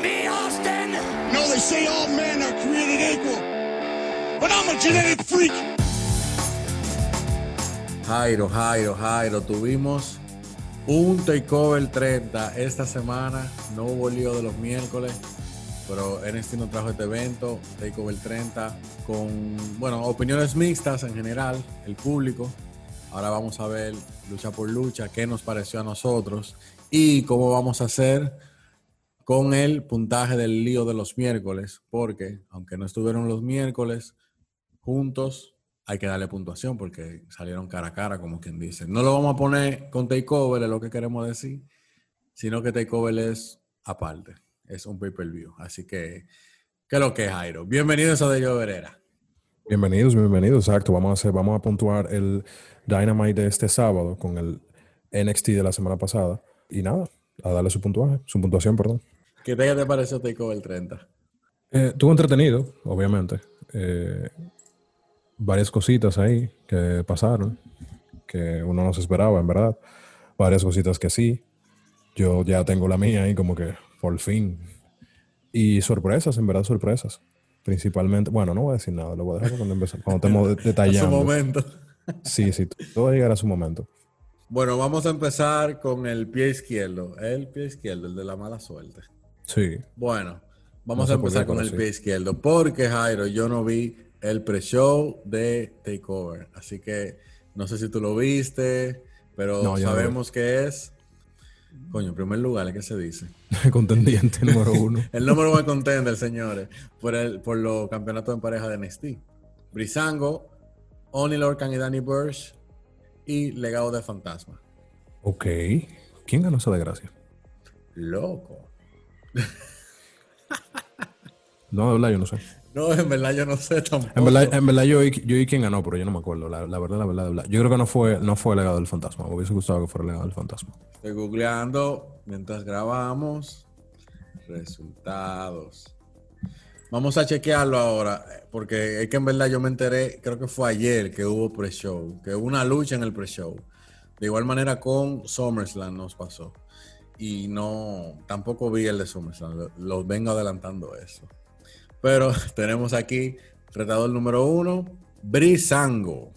me, Austin? No, they say all men are created equal. But I'm a genetic freak. Jairo, Jairo, Jairo, tuvimos un takeover 30 esta semana. No hubo lío de los miércoles, pero NXT nos trajo este evento, takeover 30, con, bueno, opiniones mixtas en general, el público. Ahora vamos a ver lucha por lucha, qué nos pareció a nosotros y cómo vamos a hacer con el puntaje del lío de los miércoles, porque aunque no estuvieron los miércoles juntos, hay que darle puntuación porque salieron cara a cara, como quien dice. No lo vamos a poner con takeover, es lo que queremos decir, sino que takeover es aparte, es un pay-per-view. Así que, ¿qué es lo que es, Jairo? Bienvenidos a De Verera. Bienvenidos, bienvenidos, exacto. Vamos a hacer, vamos a puntuar el Dynamite de este sábado con el NXT de la semana pasada. Y nada, a darle su puntuaje, su puntuación, perdón. ¿Qué te pareció Takeover 30? Eh, estuvo entretenido, obviamente. Eh, varias cositas ahí que pasaron, que uno no se esperaba, en verdad. Varias cositas que sí. Yo ya tengo la mía ahí como que por fin. Y sorpresas, en verdad, sorpresas. Principalmente, bueno, no voy a decir nada, lo voy a dejar cuando, empezamos, cuando estemos detallando. su momento. Sí, sí, todo va a llegar a su momento. Bueno, vamos a empezar con el pie izquierdo. El pie izquierdo, el de la mala suerte. Sí. Bueno, vamos a empezar con el pie izquierdo. Porque, Jairo, yo no vi el pre-show de Takeover. Así que no sé si tú lo viste, pero sabemos que es. Coño, en primer lugar, ¿qué se dice? Contendiente número uno. el número uno contender, señores, por, el, por los campeonatos en pareja de NXT. Brisango, Oni Lorcan y Danny Burch y Legado de Fantasma. Ok. ¿Quién ganó esa desgracia? Loco. no, de verdad, yo no sé. No, en verdad yo no sé tampoco. En verdad, en verdad yo, yo vi quién ganó, pero yo no me acuerdo. La, la, verdad, la verdad, la verdad. Yo creo que no fue, no fue el legado del fantasma. Me hubiese gustado que fuera el legado del fantasma. Estoy googleando mientras grabamos. Resultados. Vamos a chequearlo ahora, porque es que en verdad yo me enteré, creo que fue ayer que hubo pre-show, que hubo una lucha en el pre-show. De igual manera con SummerSlam nos pasó. Y no, tampoco vi el de SummerSlam, los vengo adelantando eso. Pero tenemos aquí retador número uno, Brisango.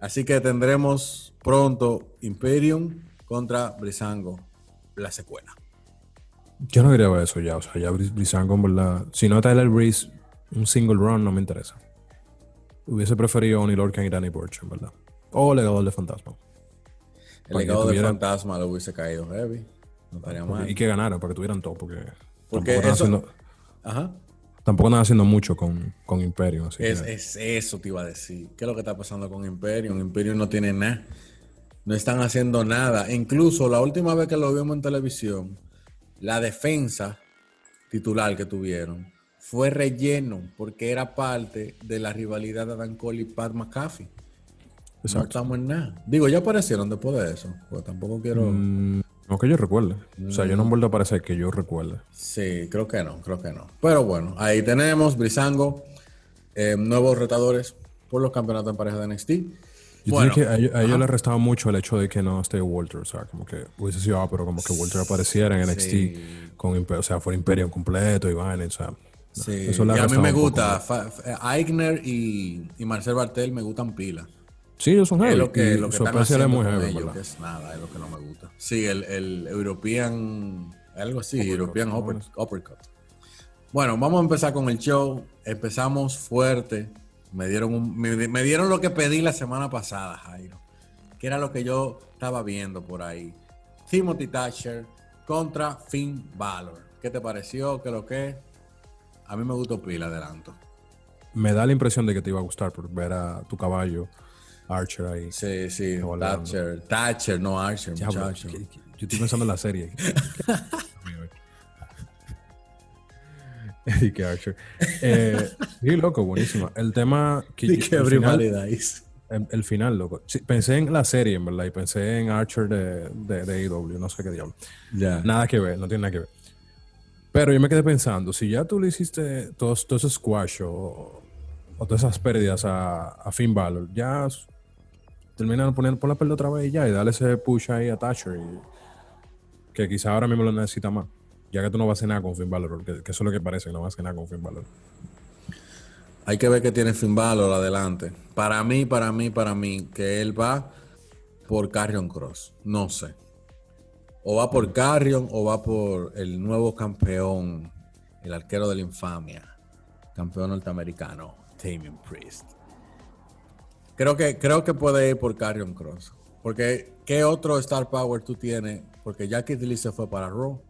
Así que tendremos pronto Imperium contra Brisango, la secuela. Yo no quería ver eso ya. O sea, ya Brisango, en verdad. Si no Tyler Breeze, un single run no me interesa. Hubiese preferido Oni Lorcan y Danny Burch, en verdad. O Legado de Fantasma. El legado de Fantasma lo hubiese caído heavy. No estaría mal. Y que ganara para que tuvieran todo, porque. Porque eso. Haciendo... Ajá tampoco nada haciendo mucho con, con Imperium. es, eso te iba a decir. ¿Qué es lo que está pasando con Imperium? Imperium no tiene nada. No están haciendo nada. Incluso la última vez que lo vimos en televisión, la defensa titular que tuvieron fue relleno porque era parte de la rivalidad de Dan Cole y Pat McAfee. No estamos en nada. Digo, ya aparecieron después de eso. Pues tampoco quiero. Mm, no que yo recuerde. O sea, yo no he vuelto a aparecer que yo recuerde. Sí, creo que no, creo que no. Pero bueno, ahí tenemos Brisango, eh, nuevos retadores por los campeonatos en pareja de NXT. Yo bueno, que a, ellos, les restaba mucho el hecho de que no esté Walter. O sea, como que hubiese sido, ah, pero como que Walter apareciera en NXT con, o sea, fuera Imperio completo y vaina, o sea. Sí, eso y a mí me gusta. Eichner y, y Marcel Bartel me gustan pila. Sí, ellos son heavy. Es lo que, lo que están haciendo es muy heavy, ellos, que es nada, es lo que no me gusta. Sí, el, el European, algo así, European uppercut. Bueno, vamos a empezar con el show. Empezamos fuerte. Me dieron, me, dieron lo que pedí la semana pasada, Jairo. Que era lo que yo estaba viendo por ahí. Timothy Thatcher contra Finn Balor. ¿Qué te pareció? ¿Qué lo que? A mí me gustó pila, adelanto. Me da la impresión de que te iba a gustar por ver a tu caballo Archer ahí. Sí, sí. Thatcher. Thatcher, no Archer, Yo estoy pensando en la serie. y que Archer. Eh, loco, buenísima. El tema que. El, final, el, final, loco. pensé en la serie, en verdad, y pensé en Archer de, de, de AEW, no sé qué diablo. Nada que ver, no tiene nada que ver. Pero yo me quedé pensando, si ya tú le hiciste todos, todo ese squash o, o, todas esas pérdidas a, a Finn Balor, ya terminan poniendo por la pelota otra vez y ya, y darle ese push ahí a Thatcher, y, que quizá ahora mismo lo necesita más. Ya que tú no vas a cenar con Finn Balor, que, eso es lo que parece, que no vas a cenar con Finn Balor. Hay que ver que tiene Finn Balor adelante. Para mí, para mí, para mí, que él va por Carrion Cross. No sé. O va por Carrion o va por el nuevo campeón, el arquero de la infamia, campeón norteamericano, Damien Priest. Creo que, creo que puede ir por Carrion Cross. Porque, ¿qué otro Star Power tú tienes? Porque Jackie Lee se fue para Raw.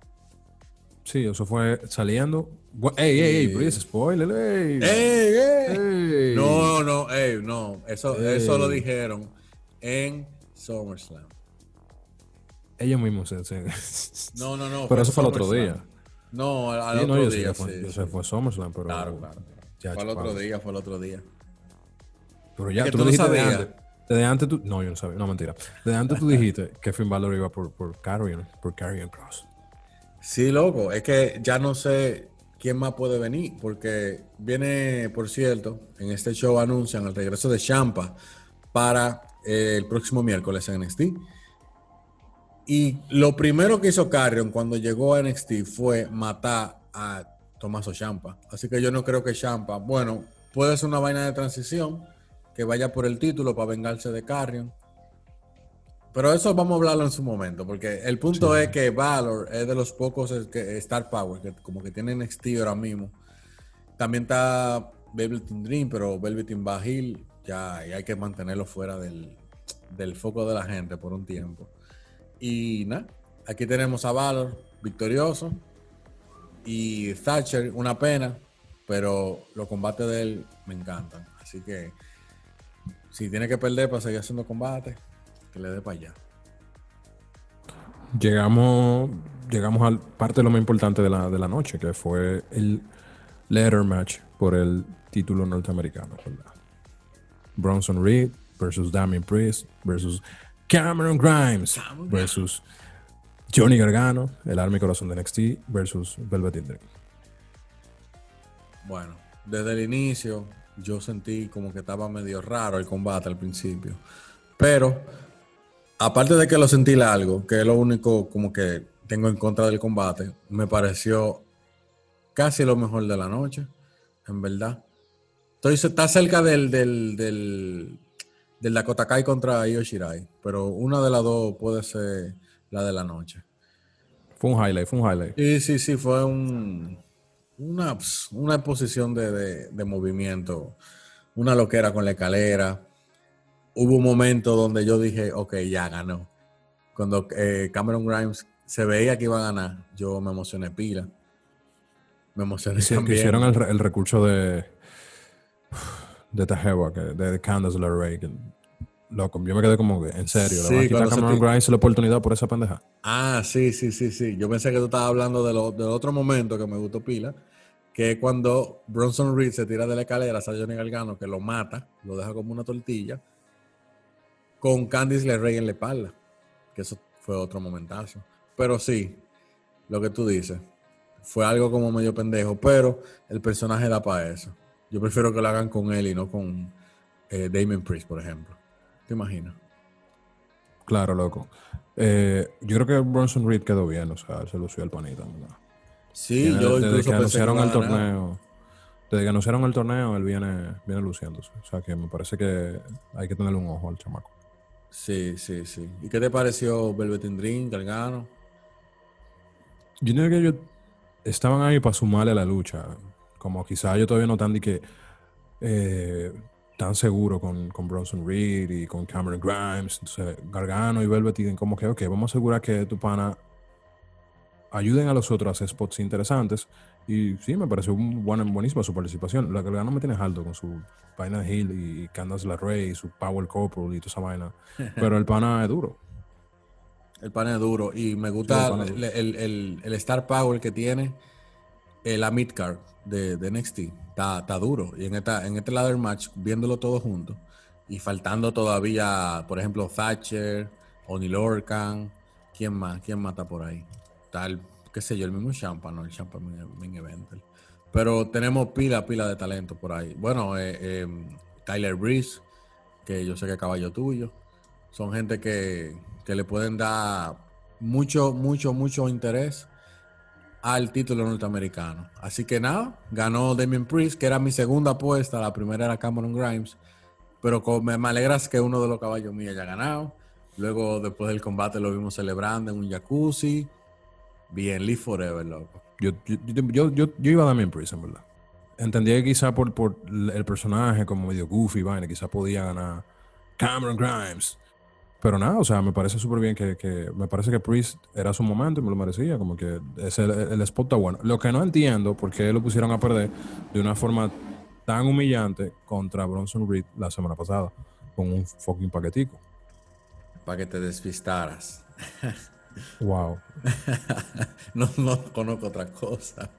Sí, eso fue saliendo. ¡Ey, ey, ey! Sí. Please, spoiler, ey. ¡Ey, ey! Ey. No, no, ey, no. Eso, eso lo dijeron en SummerSlam. Ellos mismos se. se- No, no, no. Pero eso fue el otro día. No, al, al Sí, no, otro yo sé día. que fue, sí, yo sí. sé, fue SummerSlam, pero. Claro, claro. Ya, fue el otro día, fue el otro día. Pero ya, que tú tú lo no dijiste de antes. Desde antes tú. No, yo no sabía. No, mentira. Desde antes tú dijiste que Finn Balor iba por, por Carrion, por Carrion Cross. Sí, loco. Es que ya no sé quién más puede venir. Porque viene, por cierto, en este show anuncian el regreso de Champa para eh, el próximo miércoles en NXT. Y lo primero que hizo Carrion cuando llegó a NXT fue matar a Tommaso Champa. Así que yo no creo que Champa, bueno, puede ser una vaina de transición que vaya por el título para vengarse de Carrion. Pero eso vamos a hablarlo en su momento, porque el punto es que Valor es de los pocos Star Power que como que tiene NXT ahora mismo. También está Velveteen Dream, pero Velveteen Bajil ya y hay que mantenerlo fuera del, del foco de la gente por un tiempo. Y nada, aquí tenemos a Valor victorioso y Thatcher una pena, pero los combates de él me encantan. Así que si tiene que perder para seguir haciendo combate, que le dé para allá. Llegamos, llegamos a parte de lo más importante de la, de la noche, que fue el letter match por el título norteamericano. ¿verdad? Bronson Reed versus Damien Priest versus Cameron Grimes versus Johnny Gargano, el arma y corazón de NXT versus Velveteen Dream. Bueno, desde el inicio yo sentí como que estaba medio raro el combate al principio. Pero, aparte de que lo sentí largo, que es lo único como que tengo en contra del combate, me pareció casi lo mejor de la noche, en verdad. Estoy, está cerca del, del, del, del Dakota Kai contra Io Shirai, pero una de las dos puede ser la de la noche. Fue un highlight, fue un highlight. Sí, sí, sí, fue un, una, ps, una exposición de, de- de movimiento, una loquera con la escalera. Hubo un momento donde yo dije, ok, ya ganó. Cuando eh, Cameron Grimes se veía que iba a ganar, yo me emocioné pila. Me emocioné Sí, que también. hicieron el, el recurso de de Tajewa, que de Candace LeRae, que loco, yo me quedé como que, en serio, Sí, le va a quitar a cuando Cameron Grimes la oportunidad por esa pendeja. Ah, sí, sí, sí, sí. Yo pensé que tú estabas hablando de lo- del otro momento que me gustó pila, que cuando Bronson Reed se tira de la escalera a Johnny Gargano, que lo mata, lo deja como una tortilla, con Candice LeRae en la espalda, que eso fue otro momentazo. Pero sí, lo que tú dices, fue algo como medio pendejo, pero el personaje da para eso. Yo prefiero que lo hagan con él y no con eh, Damien Priest, por ejemplo. ¿Te imaginas? Claro, loco. Eh, yo creo que Bronson Reed quedó bien, o sea, se lució el panita. ¿verdad? Sí, yo desde incluso que anunciaron el torneo, desde que anunciaron el torneo, él viene, viene luciéndose. O sea que me parece que hay que tenerle un ojo al chamaco. Sí, sí, sí. ¿Y qué te pareció Velveteen Dream, Gargano? Yo creo que ellos estaban ahí para sumarle a la lucha. Como quizás ellos todavía no están de que eh, tan seguros con, con Bronson Reed y con Cameron Grimes. Entonces, Gargano y Velveteen, como que, ok, vamos a asegurar que tu pana ayuden a los otros a hacer spots interesantes. Y sí, me pareció un buen, buenísima su participación. La Gargano me tiene alto con su vaina de Hill y Candace LeRae y su Power Couple y toda esa vaina. Pero el pana es duro. El pan es duro. Y me gusta el el, el- el- el Star Power que tiene la midcard de, de NXT. Está, está duro. Y en, esta, en este ladder match, viéndolo todo junto, y faltando todavía, por ejemplo, Thatcher, Oni Lorcan, ¿quién más? ¿Quién está por ahí? Tal, qué sé yo, el mismo Champa, no el Champa Main Eventer. Pero tenemos pila, pila de talento por ahí. Bueno, eh, eh, Tyler Breeze, que yo sé que es caballo tuyo. Son gente que, que le pueden dar mucho, mucho, mucho interés al título norteamericano. Así que nada, ganó Damien Priest, que era mi segunda apuesta, la primera era Cameron Grimes, pero me, me alegras que uno de los caballos míos haya ganado. Luego, después del combate, lo vimos celebrando en un jacuzzi. Bien, live forever, loco. Yo, yo, yo, yo, iba a Damien Priest, en verdad. Entendía que quizá por, por el personaje como medio goofy, vaina, quizá podía ganar Cameron Grimes. Pero nada, o sea, me parece súper bien que, me parece que Priest era su momento y me lo merecía, como que ese, el, spot está bueno. Lo que no entiendo, por qué lo pusieron a perder de una forma tan humillante contra Bronson Reed la semana pasada, con un fucking paquetico. Para que te despistaras. Wow. no, no conozco otra cosa.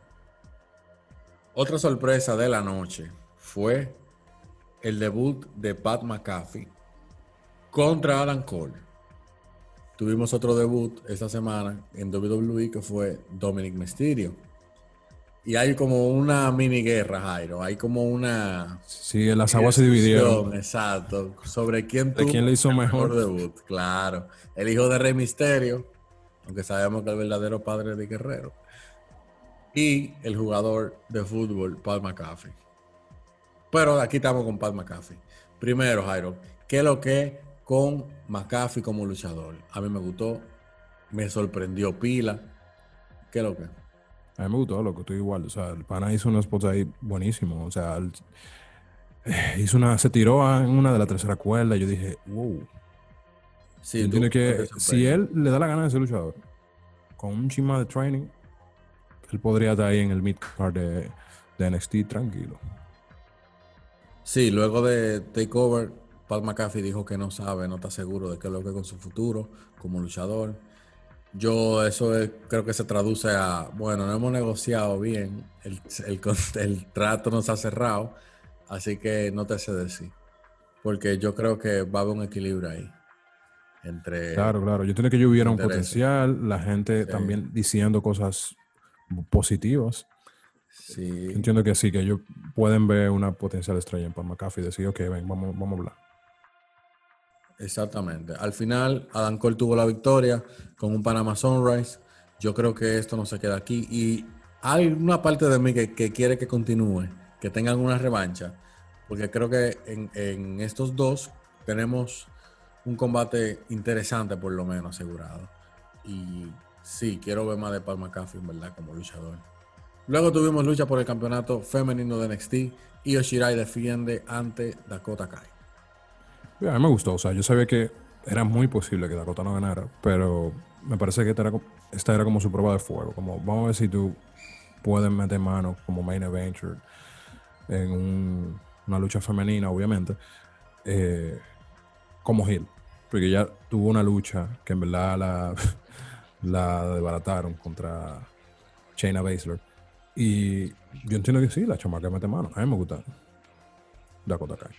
Otra sorpresa de la noche fue el debut de Pat McAfee contra Adam Cole. Tuvimos otro debut esta semana en WWE que fue Dominic Mysterio. Y hay como una mini guerra, Jairo. Hay como una. Sí, las aguas se dividieron. Exacto. Sobre quién, tuvo quién le hizo mejor? debut. Claro. El hijo de Rey Mysterio, aunque sabemos que el verdadero padre de Guerrero. Y el jugador de fútbol, Paul McAfee. Pero aquí estamos con Pat McAfee. Primero, Jairo, ¿qué es lo que con McAfee como luchador? A mí me gustó, me sorprendió pila. ¿Qué es lo que? A mí me gustó, loco, estoy igual. O sea, el pana hizo unos spots ahí buenísimos. O sea, eh, hizo una, se tiró en una de la tercera cuerda. Yo dije, wow. Sí, tiene que, si él le da la gana de ser luchador, con un chima de training, él podría estar ahí en el mid card de, de NXT tranquilo. Sí, luego de Takeover, Paul McAfee dijo que no sabe, no está seguro de qué es lo que es con su futuro como luchador. Yo eso creo que se traduce a, bueno, no hemos negociado bien, el, el, trato nos ha cerrado, así que no te sé decir, porque yo creo que va a haber un equilibrio ahí. Entre claro, claro, yo entiendo que yo hubiera un potencial, la gente también diciendo cosas positivas. Sí. Entiendo que sí, que ellos pueden ver una potencial estrella en Paul McAfee y decir, ok, ven, vamos, vamos a hablar. Exactamente. Al final, Adam Cole tuvo la victoria con un Panama Sunrise. Yo creo que esto no se queda aquí. Y hay una parte de mí que, quiere que continúe, que tengan una revancha, porque creo que en, en, estos dos tenemos un combate interesante, por lo menos asegurado. Y sí, quiero ver más de Paul McAfee, en verdad, como luchador. Luego tuvimos lucha por el campeonato femenino de NXT y Oshirai defiende ante Dakota Kai. A mí me gustó, o sea, yo sabía que era muy posible que Dakota no ganara, pero me parece que esta era, como su prueba de fuego, como vamos a ver si tú puedes meter mano como main adventure en una lucha femenina, obviamente, eh, como Hill, porque ya tuvo una lucha que en verdad la, la desbarataron contra Shayna Baszler y yo entiendo que sí, la chamaca mete mano. A mí me gusta Dakota Kai.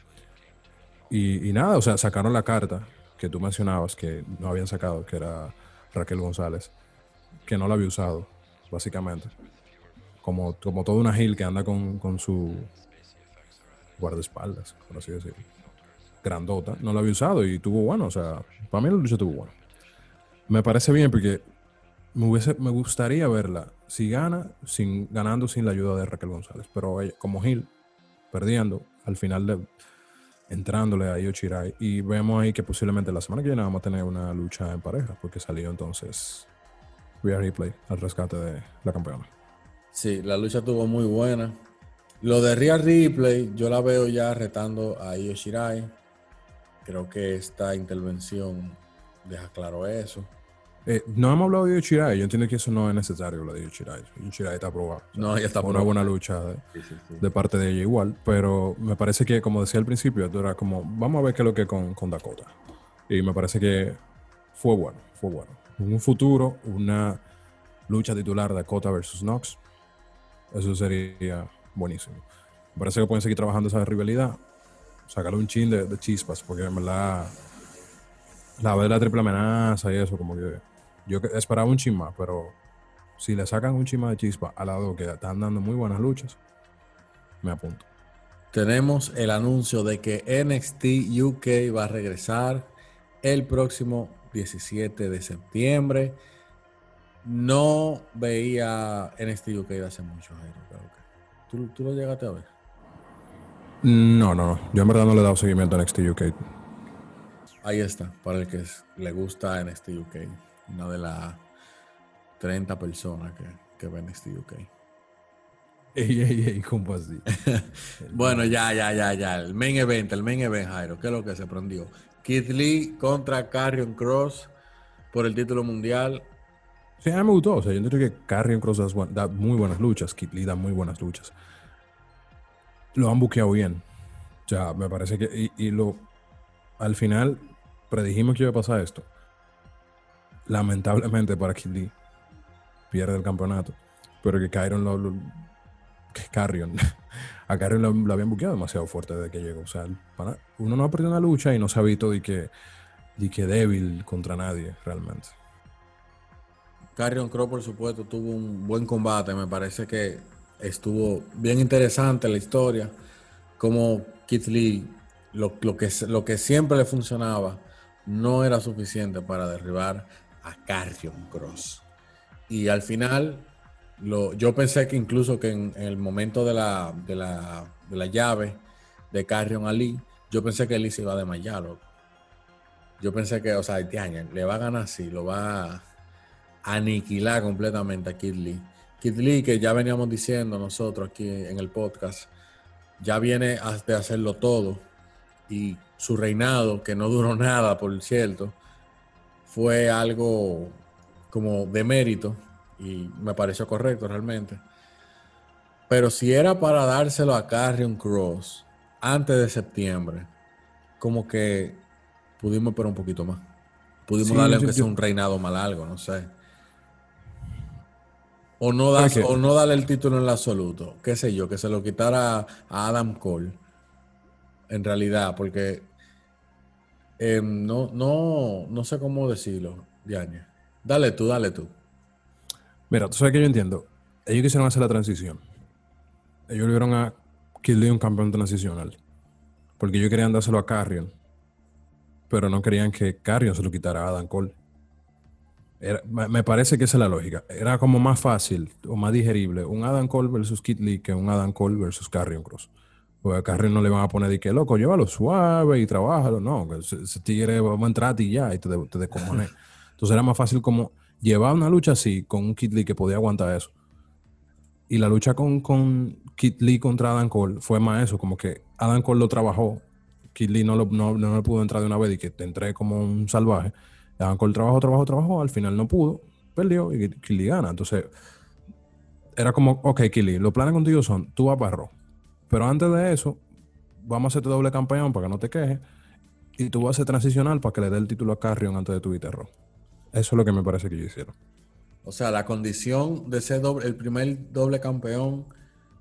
Y, y nada, o sea, sacaron la carta que tú mencionabas que no habían sacado, que era Raquel González, que no la había usado, básicamente. Como, como toda una Gil que anda con, con su guardaespaldas, por así decirlo. Grandota, no la había usado y tuvo bueno, o sea, para mí la lucha tuvo bueno. Me parece bien porque me, hubiese, me gustaría verla si gana, sin, ganando sin la ayuda de Raquel González. Pero como Gil, perdiendo, al final de, entrándole a Io Y vemos ahí que posiblemente la semana que viene vamos a tener una lucha en pareja, porque salió entonces Rhea Replay al rescate de la campeona. Sí, la lucha estuvo muy buena. Lo de Rhea Replay, yo la veo ya retando a Io Shirai. Creo que esta intervención deja claro eso. Eh, no hemos hablado de Yoshirai. Yo entiendo que eso no es necesario, lo de Yoshirai. Yoshirai está aprobado. no, ya está Una buena lucha de, parte de ella igual. Pero me parece que, como decía al principio, era como, vamos a ver qué es lo que con, con Dakota. Y me parece que fue bueno, fue bueno. En un futuro, una lucha titular Dakota versus Knox, eso sería buenísimo. Me parece que pueden seguir trabajando esa rivalidad, sacarle un chin de, chispas, porque en verdad la de la triple amenaza y eso, como que yo esperaba un chisma, pero si le sacan un chisma de chispa al lado que están dando muy buenas luchas, me apunto. Tenemos el anuncio de que NXT UK va a regresar el próximo 17 de septiembre. no veía NXT UK hace mucho, Jairo. creo. ¿Tú, ¿Tú lo llegaste a ver? No, no, no. Yo en verdad no le he dado seguimiento a NXT UK. Ahí está, para el que le gusta NXT UK. Una de las 30 personas que, que ven NXT UK. Ey, ey, ey, ¿cómo así? Bueno, ya, ya, ya, ya. El main event, el main event, Jairo. ¿Qué es lo que se prendió? Keith Lee contra Carrion Cross por el título mundial. Sí, a mí me gustó. O sea, yo entiendo que Carrion Cross da muy buenas luchas. Kid Lee da muy buenas luchas. Lo han buqueado bien. O sea, me parece que. Y, lo. Al final, predijimos que iba a pasar esto. Lamentablemente para Kid pierde el campeonato. Pero que Carrion lo. lo- que Carrion. A Carrion lo, habían buqueado demasiado fuerte desde que llegó. O sea, el pana- uno no ha perdido una lucha y no se ha visto de que, de que débil contra nadie, realmente. Carrion Cross, por supuesto, tuvo un buen combate. Me parece que estuvo bien interesante la historia. Como Keith Lee, lo, que, lo que siempre le funcionaba, no era suficiente para derribar a Carrion Cross. Y al final, yo pensé que incluso que en, el momento de la, de, la, de la llave de Carrion a Lee, yo pensé que Lee se iba a desmayar. Yo pensé que, o sea, Tiaña, le va a ganar así, lo va a aniquilar completamente a Kid Lee. Kid Lee, que ya veníamos diciendo nosotros aquí en el podcast, ya viene de hacerlo todo. Y su reinado, que no duró nada, por cierto, fue algo como de mérito y me pareció correcto realmente. Pero si era para dárselo a Carrion Cross antes de septiembre, como que pudimos esperar un poquito más. Pudimos Sí, darle yo- aunque sea yo- un reinado más largo, no sé. O no, das- o no darle el título en el absoluto, qué sé yo, que se lo quitara a Adam Cole. En realidad, porque eh, no, no, no sé cómo decirlo, Diane. Dale tú, dale tú. Mira, tú sabes que yo entiendo. Ellos quisieron hacer la transición. Ellos volvieron a Kid Lee un campeón transicional. Porque ellos querían dárselo a Carrion. Pero no querían que Carrion se lo quitara a Adam Cole. Era- me, parece que esa es la lógica. Era como más fácil o más digerible un Adam Cole versus Kid Lee que un Adam Cole versus Carrion Cross. Porque a Carrion no le van a poner de que loco, llévalo suave y trabájalo. No, ese, tigre vamos a entrar a ti ya y te, te. Entonces era más fácil como llevar una lucha así con un Kid Lee que podía aguantar eso. Y la lucha con, con Kid Lee contra Adam Cole fue más eso, como que Adam Cole lo trabajó. Kid Lee no, lo, no, no le pudo entrar de una vez y que te entré como un salvaje. Adam Cole trabajó, trabajó, trabajó, al final no pudo, perdió y Kid Lee gana. Entonces, era como, ok, Kid Lee, los planes contigo son, tú vas para Raw. Pero antes de eso, vamos a hacerte doble campeón para que no te quejes. Y tú vas a hacer transicional para que le dé el título a Carrion antes de tu a Raw. Eso es lo que me parece que ellos hicieron. O sea, la condición de ser doble- el primer doble campeón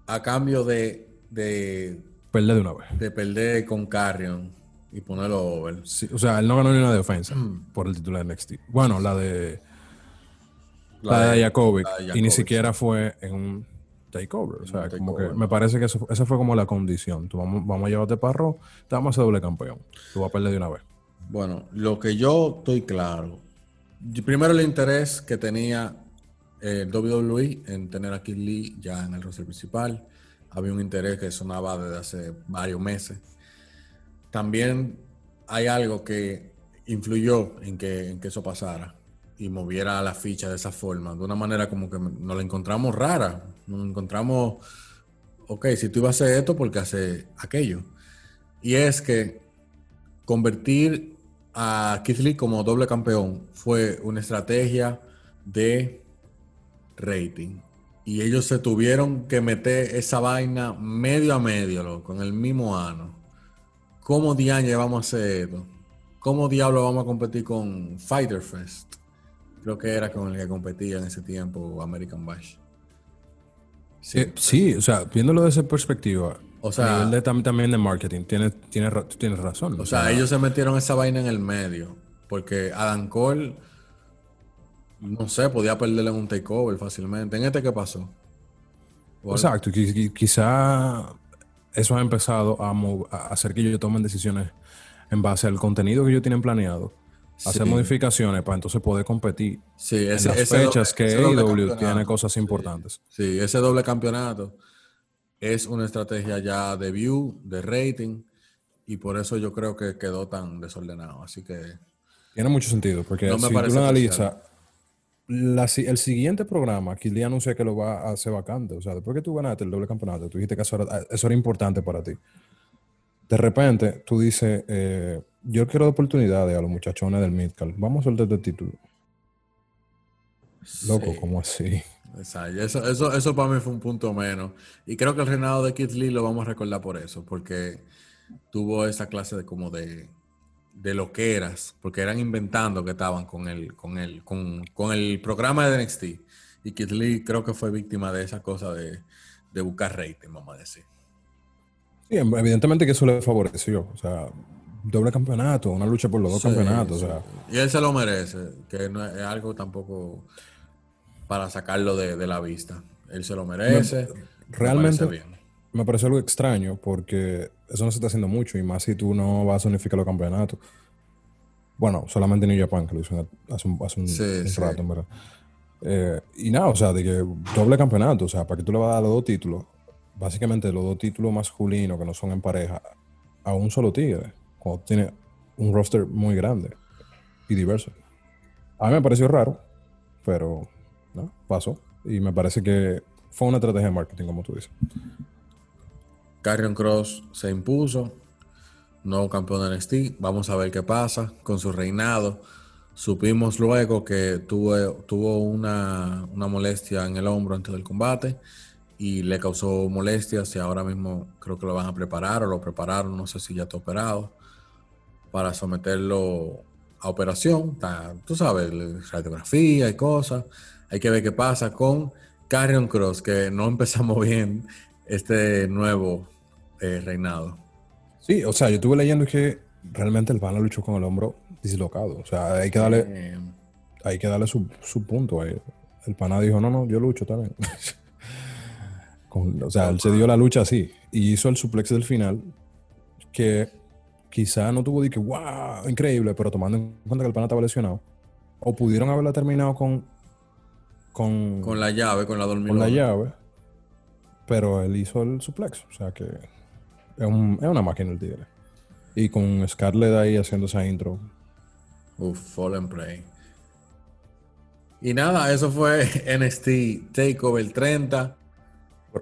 a cambio de, de, Perder de una vez. de perder con Carrion y ponerlo over. Sí, o sea, él no ganó ni una defensa por el título de NXT. Bueno, la de la, de la de Y ni siquiera fue en un takeover. O sea, como que me parece que eso, esa fue como la condición. Tú vamos, vamos a llevarte para Raw, te vamos a hacer doble campeón. Tú vas a perder de una vez. Bueno, lo que yo estoy claro. Primero el interés que tenía el WWE en tener a Kid Lee ya en el roster principal. Había un interés que sonaba desde hace varios meses. También hay algo que influyó en que, eso pasara y moviera la ficha de esa forma, de una manera como que nos la encontramos rara. Nos encontramos, ok, si tú ibas a hacer esto, porque hace aquello? Y es que convertir a Keith Lee como doble campeón fue una estrategia de rating. Y ellos se tuvieron que meter esa vaina medio a medio, loco, en el mismo ano. ¿Cómo diablo vamos a hacer esto? ¿Cómo diablo vamos a competir con Fighter Fest? Creo que era con el que competía en ese tiempo American Bash. Sí, Eh, sí, o sea, viéndolo desde esa perspectiva, O sea- a nivel de, tam- también de marketing, tienes, tienes, razón. O sea, ellos se metieron esa vaina en el medio. Porque Adam Cole, no sé, podía perderle un takeover fácilmente. ¿En este qué pasó? Exacto, qui- qui- quizá eso ha empezado a, hacer que ellos tomen decisiones en base al contenido que ellos tienen planeado hacer Sí. modificaciones para entonces poder competir Sí, en ese, las ese fechas doble- que AEW tiene cosas Sí. importantes. Sí, ese doble campeonato es una estrategia ya de view, de rating, y por eso yo creo que quedó tan desordenado. Así que Tiene mucho sentido, porque No me si tú lo analizas, la el siguiente programa, Kili anuncia que lo va a hacer vacante. O sea, después que tú ganaste el doble campeonato, tú dijiste que eso era, eso era importante para ti. De repente, tú dices, eh, yo quiero oportunidades a los muchachones del Midcard. Vamos a soltar este título. Loco, sí, ¿cómo así? exacto. Eso, eso, eso para mí fue un punto menos. Y creo que el reinado de Kid Lee lo vamos a recordar por eso, porque tuvo esa clase de como de, de loqueras, porque eran inventando que estaban con el, con el, con, con el programa de NXT. Y Kid Lee creo que fue víctima de esa cosa de, de buscar rating, vamos a decir. Sí, em, evidentemente que eso le favoreció. O sea, doble campeonato, una lucha por los dos Sí, campeonatos. sí. O sea, Y él se lo merece, que no es, algo tampoco para sacarlo de, de la vista. Él se lo merece. me realmente- parece bien. me parece algo extraño porque eso no se está haciendo mucho y más si tú no vas a unificar los campeonatos. Bueno, solamente New Japan que lo hizo hace un, hace un- Sí, un sí. rato, en verdad. Eh, y nada, o sea, de que doble campeonato, o sea, para que tú le vas a dar los dos títulos, básicamente los dos títulos masculinos que no son en pareja, a un solo tigre, cuando tiene un roster muy grande y diverso. A mí me pareció raro, pero no, pasó. Y me parece que fue una estrategia de marketing, como tú dices. Carrion Cross se impuso, nuevo campeón de NXT. Vamos a ver qué pasa con su reinado. Supimos luego que tuvo, tuvo una, una molestia en el hombro antes del combate y le causó molestias y ahora mismo creo que lo van a preparar o lo prepararon, no sé si ya está operado, para someterlo a operación. Tú sabes, radiografía y cosas. Hay que ver qué pasa con Carrion Cross, que no empezamos bien este nuevo eh, reinado. Sí, o sea, yo estuve leyendo que realmente el pana luchó con el hombro dislocado. O sea, hay que darle, Eh, hay que darle su, su punto ahí. El pana dijo, no, no, yo lucho también. Con- o sea, él se dio la lucha así. Y hizo el suplex del final, que quizá no tuvo de que, wow, increíble, pero tomando en cuenta que el pana estaba lesionado. O pudieron haberla terminado con, con, con la llave, con la con dormilona. la llave. Pero él hizo el suplex. O sea que es, un- es una máquina el tigre. Y con Scarlett ahí haciendo esa intro. Uf, Fall and Play. Y nada, eso fue NXT Takeover 30.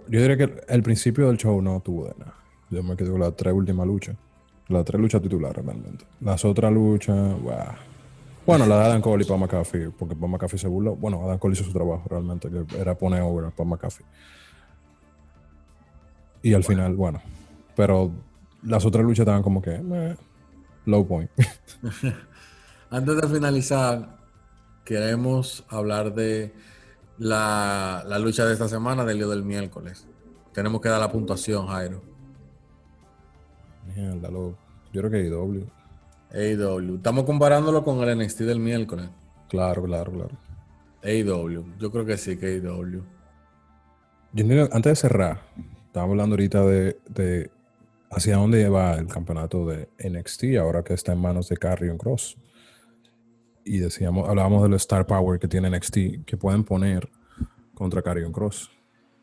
Yo diría que el principio del show no tuvo de nada. Yo me quedé con las tres últimas luchas. Las tres luchas titulares realmente. Las otras luchas, wow. Bueno, la de Adam Cole y Paul McAfee, porque Paul McAfee se burló. Bueno, Adam Cole hizo su trabajo realmente, que era poner over a McAfee. Y al final, bueno. Pero las otras luchas estaban como que, meh, low point. Antes de finalizar, queremos hablar de la, la lucha de esta semana, del día del miércoles. Tenemos que dar la puntuación, Jairo. Mierda, loco. Yo creo que IW. AEW. Estamos comparándolo con el NXT del miércoles. Claro, claro, claro. AEW. Yo creo que sí, que AEW. Yo entiendo- antes de cerrar, estábamos hablando ahorita de, de hacia dónde va el campeonato de NXT ahora que está en manos de Carrion Cross. Y decíamos, hablábamos del Star Power que tiene NXT que pueden poner contra Carrion Cross.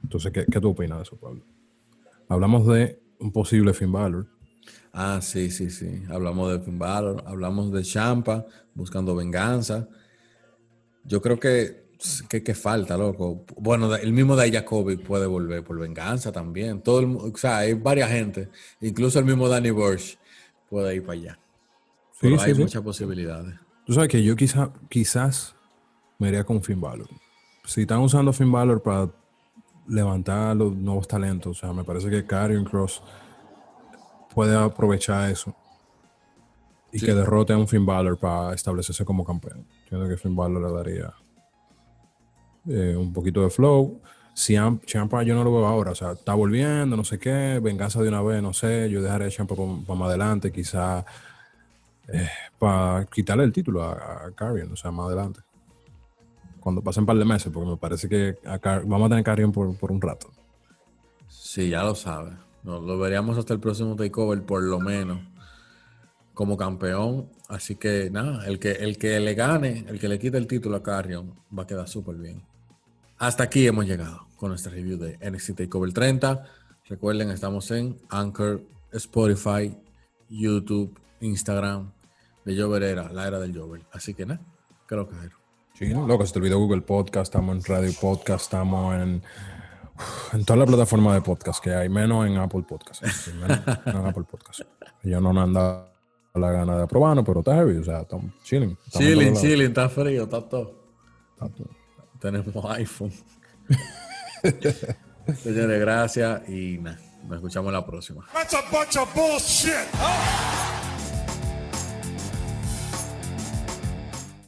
Entonces, ¿qué, qué tú opinas de eso, Pablo? Hablamos de un posible Finn Balor. Ah, sí, sí, sí. Hablamos de Finn Balor, hablamos de Champa buscando venganza. Yo creo que, que, que falta, loco. Bueno, el mismo Dijakovic puede volver por venganza también. Todo el, o sea, hay varias gente, incluso el mismo Danny Burch puede ir para allá. Sí, Pero sí, hay sí. muchas posibilidades. Tú sabes que yo quizá, quizás me iría con Finn Balor. Si están usando Finn Balor para levantar los nuevos talentos, o sea, me parece que Karrion Cross puede aprovechar eso y que derrote a un Finn Balor para establecerse como campeón. Entiendo que Finn Balor le daría eh, un poquito de flow. Ciampa yo no lo veo ahora, o sea, está volviendo, no sé qué, venganza de una vez, no sé, yo dejaré a para más adelante, quizá para quitarle el título a, Carrion, o sea, más adelante. Cuando pasen un par de meses, porque me parece que a vamos a tener Carrion por, por un rato. Sí, ya lo sabes. Nos lo veríamos hasta el próximo takeover, por lo menos. como campeón. Así que nada, el que, el que le gane, el que le quite el título a Carrion, va a quedar súper bien. Hasta aquí hemos llegado con nuestra review de NXT TakeOver 30. Recuerden, estamos en Anchor, Spotify, YouTube, Instagram, de Jover era, la era del Jover. Así que nada, creo que Sí, loco, se te olvidó Google Podcast, estamos en Radio Podcast, estamos en, en toda la plataforma de podcast que hay, menos en Apple Podcast. Menos en Apple Podcast. Yo no me han dado la gana de aprobarnos, pero está heavy, o sea, estamos chilling. Estamos Chilling, chilling, está frío, está todo. Está todo. Tenemos iPhone. Señores, gracias y nada, nos escuchamos la próxima. That's a bunch of bullshit.